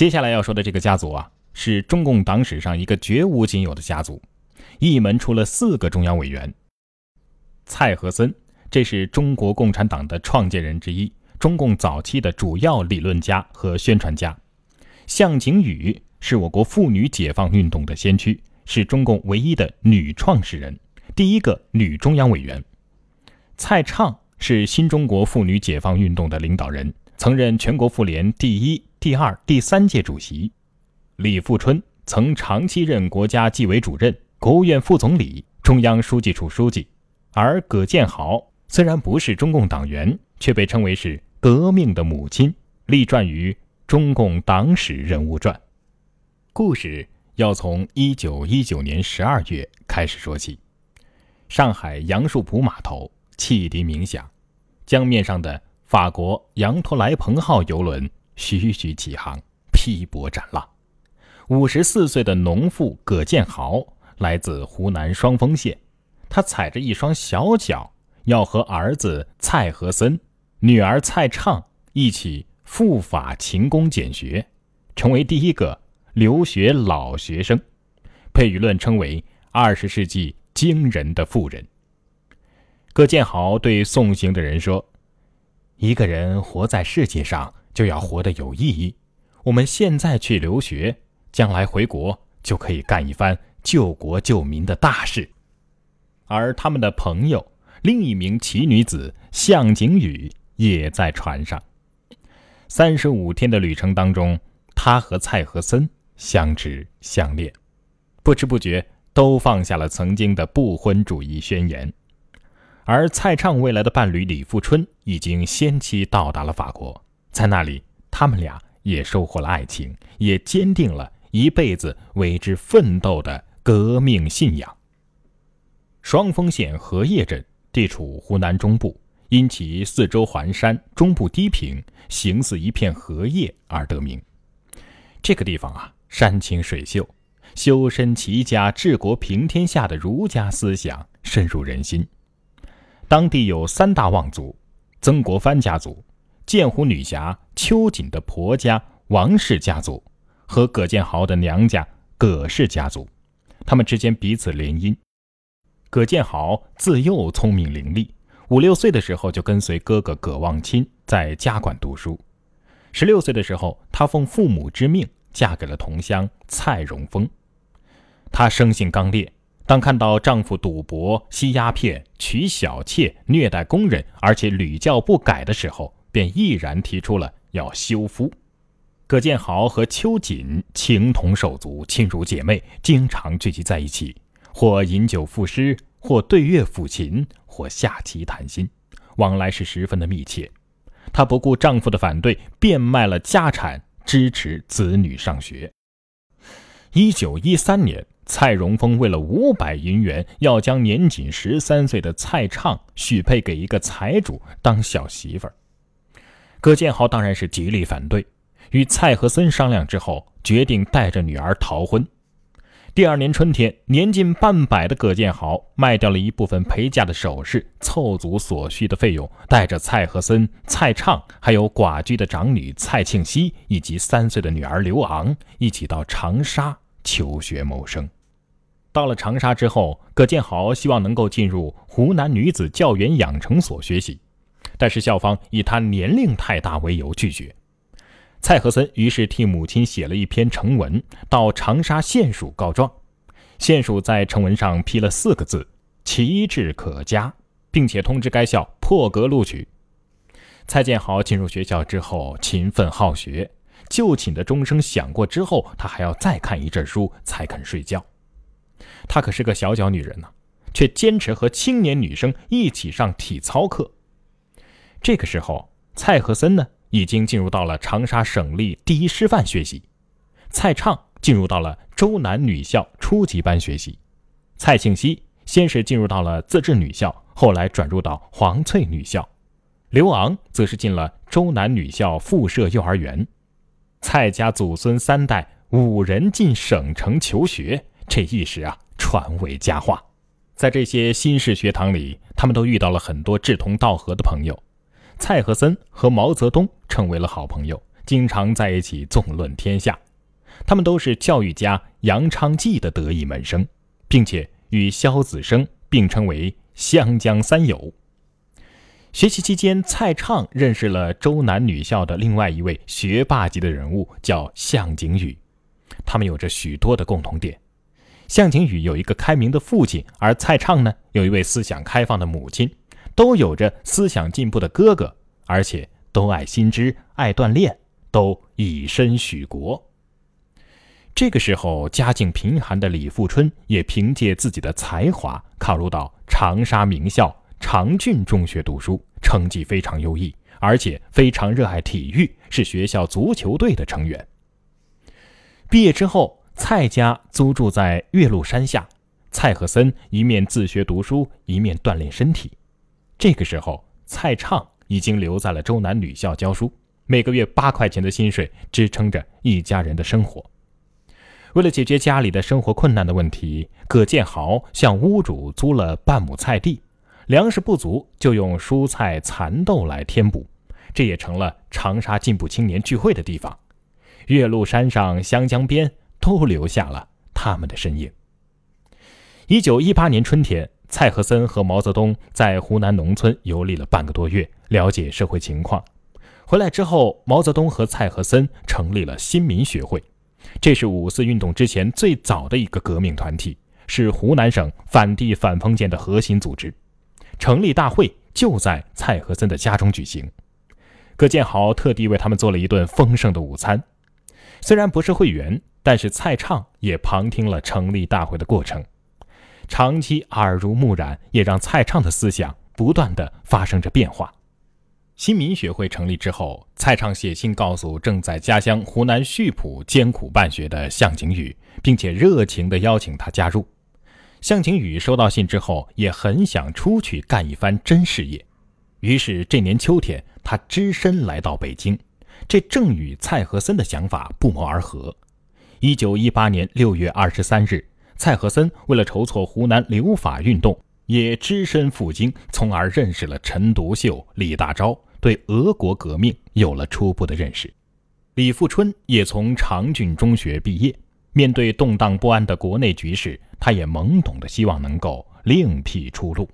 接下来要说的这个家族啊，是中共党史上一个绝无仅有的家族，一门出了四个中央委员。蔡和森，这是中国共产党的创建人之一，中共早期的主要理论家和宣传家。向景宇是我国妇女解放运动的先驱，是中共唯一的女创始人，第一个女中央委员。蔡畅是新中国妇女解放运动的领导人，曾任全国妇联第一、第二、第三届主席。李富春曾长期任国家纪委主任、国务院副总理、中央书记处书记。而葛建豪虽然不是中共党员，却被称为是革命的母亲，立传于《中共党史人物传》。故事要从一九一九年十二月开始说起。上海杨树浦码头汽笛鸣响，江面上的法国羊驼莱蓬号游轮徐徐起航，劈波斩浪。五十四岁的农妇葛建豪来自湖南双峰县。他踩着一双小脚，要和儿子蔡和森、女儿蔡畅一起赴法勤工俭学，成为第一个留学老学生，被舆论称为二十世纪惊人的富人。葛建豪对送行的人说：“一个人活在世界上，就要活得有意义。我们现在去留学，将来回国就可以干一番救国救民的大事。”而他们的朋友，另一名奇女子向景宇也在船上。三十五天的旅程当中，他和蔡和森相知相恋，不知不觉都放下了曾经的不婚主义宣言。而蔡畅未来的伴侣李富春已经先期到达了法国，在那里，他们俩也收获了爱情，也坚定了一辈子为之奋斗的革命信仰。双峰县荷叶镇地处湖南中部，因其四周环山、中部低平，形似一片荷叶而得名。这个地方啊，山清水秀，修身齐家治国平天下的儒家思想深入人心。当地有三大望族：曾国藩家族、鉴湖女侠秋瑾的婆家王氏家族和葛建豪的娘家葛氏家族，他们之间彼此联姻。葛建豪自幼聪明伶俐，五六岁的时候就跟随哥哥葛望钦在家馆读书。十六岁的时候，他奉父母之命嫁给了同乡蔡荣峰。她生性刚烈，当看到丈夫赌博、吸鸦片、娶小妾、虐待工人，而且屡教不改的时候，便毅然提出了要休夫。葛建豪和秋瑾情同手足，亲如姐妹，经常聚集在一起。或饮酒赋诗，或对月抚琴，或下棋谈心，往来是十分的密切。她不顾丈夫的反对，变卖了家产支持子女上学。一九一三年，蔡荣峰为了五百银元，要将年仅十三岁的蔡畅许配给一个财主当小媳妇儿。葛建豪当然是极力反对，与蔡和森商量之后，决定带着女儿逃婚。第二年春天，年近半百的葛建豪卖掉了一部分陪嫁的首饰，凑足所需的费用，带着蔡和森、蔡畅，还有寡居的长女蔡庆熙以及三岁的女儿刘昂，一起到长沙求学谋生。到了长沙之后，葛建豪希望能够进入湖南女子教员养成所学习，但是校方以他年龄太大为由拒绝。蔡和森于是替母亲写了一篇呈文，到长沙县署告状。县署在呈文上批了四个字：“奇志可嘉”，并且通知该校破格录取。蔡建豪进入学校之后，勤奋好学。就寝的钟声响过之后，他还要再看一阵书才肯睡觉。她可是个小脚女人呢，却坚持和青年女生一起上体操课。这个时候，蔡和森呢？已经进入到了长沙省立第一师范学习，蔡畅进入到了周南女校初级班学习，蔡庆熙先是进入到了自治女校，后来转入到黄翠女校，刘昂则是进了周南女校附设幼儿园。蔡家祖孙三代五人进省城求学，这一时啊传为佳话。在这些新式学堂里，他们都遇到了很多志同道合的朋友。蔡和森和毛泽东成为了好朋友，经常在一起纵论天下。他们都是教育家杨昌济的得意门生，并且与萧子升并称为湘江三友。学习期间，蔡畅认识了周南女校的另外一位学霸级的人物，叫向景宇。他们有着许多的共同点。向景宇有一个开明的父亲，而蔡畅呢，有一位思想开放的母亲，都有着思想进步的哥哥，而且都爱新知、爱锻炼，都以身许国。这个时候，家境贫寒的李富春也凭借自己的才华考入到长沙名校长郡中学读书，成绩非常优异，而且非常热爱体育，是学校足球队的成员。毕业之后，蔡家租住在岳麓山下，蔡和森一面自学读书，一面锻炼身体。这个时候，蔡畅已经留在了周南女校教书，每个月八块钱的薪水支撑着一家人的生活。为了解决家里的生活困难的问题，葛建豪向屋主租了半亩菜地，粮食不足就用蔬菜蚕豆来填补，这也成了长沙进步青年聚会的地方。岳麓山上、湘江边都留下了他们的身影。一九一八年春天，蔡和森和毛泽东在湖南农村游历了半个多月，了解社会情况。回来之后，毛泽东和蔡和森成立了新民学会。这是五四运动之前最早的一个革命团体，是湖南省反帝反封建的核心组织。成立大会就在蔡和森的家中举行，葛建豪特地为他们做了一顿丰盛的午餐。虽然不是会员，但是蔡畅也旁听了成立大会的过程，长期耳濡目染，也让蔡畅的思想不断的发生着变化。新民学会成立之后，蔡畅写信告诉正在家乡湖南溆浦艰苦办学的向景宇，并且热情地邀请他加入。向景宇收到信之后，也很想出去干一番真事业，于是这年秋天，他只身来到北京。这正与蔡和森的想法不谋而合。一九一八年六月二十三日，蔡和森为了筹措湖南留法运动，也只身赴京，从而认识了陈独秀、李大钊。对俄国革命有了初步的认识，李富春也从长郡中学毕业。面对动荡不安的国内局势，他也懵懂的希望能够另辟出路。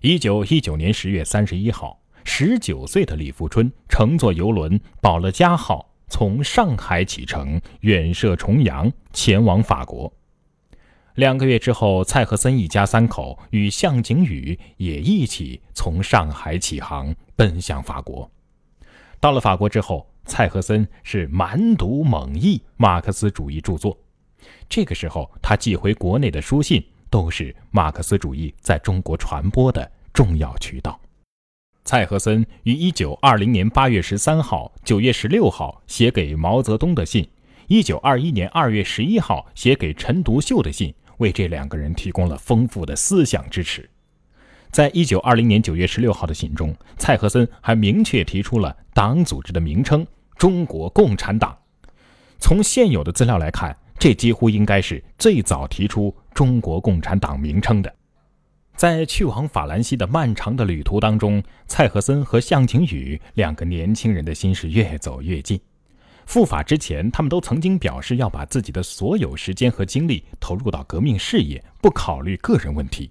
一九一九年十月三十一号，十九岁的李富春乘坐游轮“保乐加号”从上海启程，远涉重洋，前往法国。两个月之后，蔡和森一家三口与向景宇也一起从上海起航，奔向法国。到了法国之后，蔡和森是满读猛译马克思主义著作。这个时候，他寄回国内的书信都是马克思主义在中国传播的重要渠道。蔡和森于一九二零年八月十三号、九月十六号写给毛泽东的信，一九二一年二月十一号写给陈独秀的信。为这两个人提供了丰富的思想支持。在一九二零年九月十六号的信中，蔡和森还明确提出了党组织的名称——中国共产党。从现有的资料来看，这几乎应该是最早提出中国共产党名称的。在去往法兰西的漫长的旅途当中，蔡和森和向晴雨两个年轻人的心是越走越近。赴法之前，他们都曾经表示要把自己的所有时间和精力投入到革命事业，不考虑个人问题。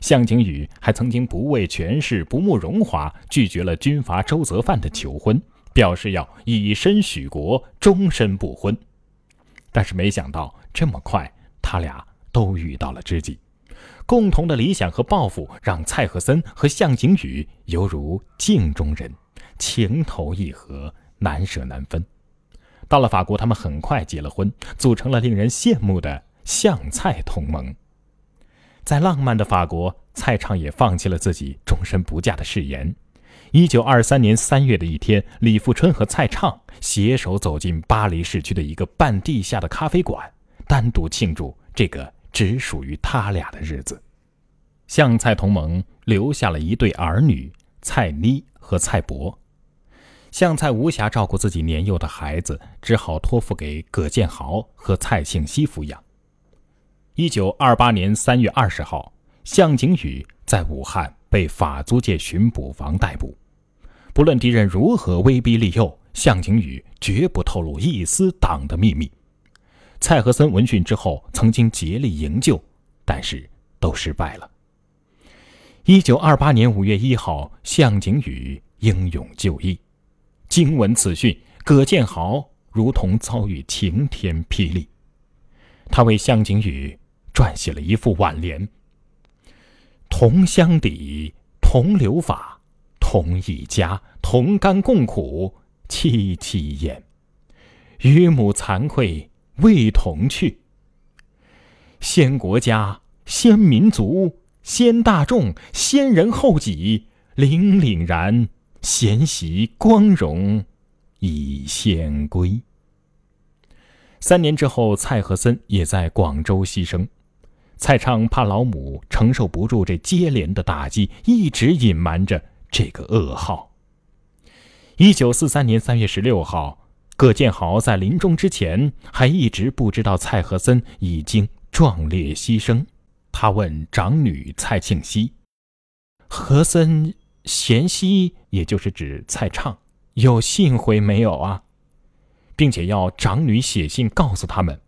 向景宇还曾经不畏权势、不慕荣华，拒绝了军阀周泽范的求婚，表示要以身许国，终身不婚。但是没想到这么快，他俩都遇到了知己。共同的理想和抱负，让蔡和森和向景宇犹如镜中人，情投意合，难舍难分。到了法国，他们很快结了婚，组成了令人羡慕的相蔡同盟。在浪漫的法国，蔡畅也放弃了自己终身不嫁的誓言。一九二三年三月的一天，李富春和蔡畅携手走进巴黎市区的一个半地下的咖啡馆，单独庆祝这个只属于他俩的日子。相蔡同盟留下了一对儿女蔡妮和蔡博。向蔡无暇照顾自己年幼的孩子，只好托付给葛建豪和蔡庆熙抚养。一九二八年三月二十号，向景宇在武汉被法租界巡捕房逮捕。不论敌人如何威逼利诱，向景宇绝不透露一丝党的秘密。蔡和森闻讯之后，曾经竭力营救，但是都失败了。一九二八年五月一号，向景宇英勇就义。惊闻此讯，葛建豪如同遭遇晴天霹雳。他为向景宇撰写了一副挽联：“同乡底，同流法，同一家，同甘共苦，戚戚焉。与母惭愧，未同去。先国家，先民族。”先大众，先人后己，凛凛然，贤习光荣，已先归。三年之后，蔡和森也在广州牺牲。蔡畅怕老母承受不住这接连的打击，一直隐瞒着这个噩耗。一九四三年三月十六号，葛建豪在临终之前还一直不知道蔡和森已经壮烈牺牲。他问长女蔡庆熙：“和森贤熙，也就是指蔡畅，有信回没有啊？并且要长女写信告诉他们，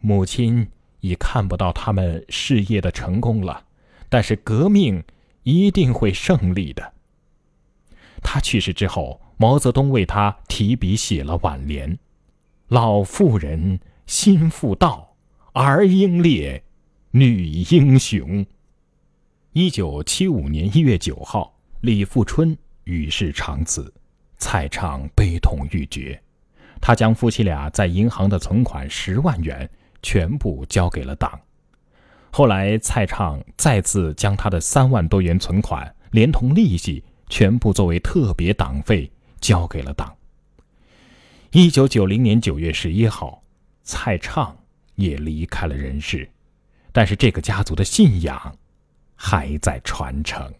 母亲已看不到他们事业的成功了，但是革命一定会胜利的。”他去世之后，毛泽东为他提笔写了挽联：“老妇人心妇道，儿英烈。”女英雄。一九七五年一月九号，李富春与世长辞，蔡畅悲痛欲绝。他将夫妻俩在银行的存款十万元全部交给了党。后来，蔡畅再次将他的三万多元存款连同利息全部作为特别党费交给了党。一九九零年九月十一号，蔡畅也离开了人世。但是这个家族的信仰还在传承。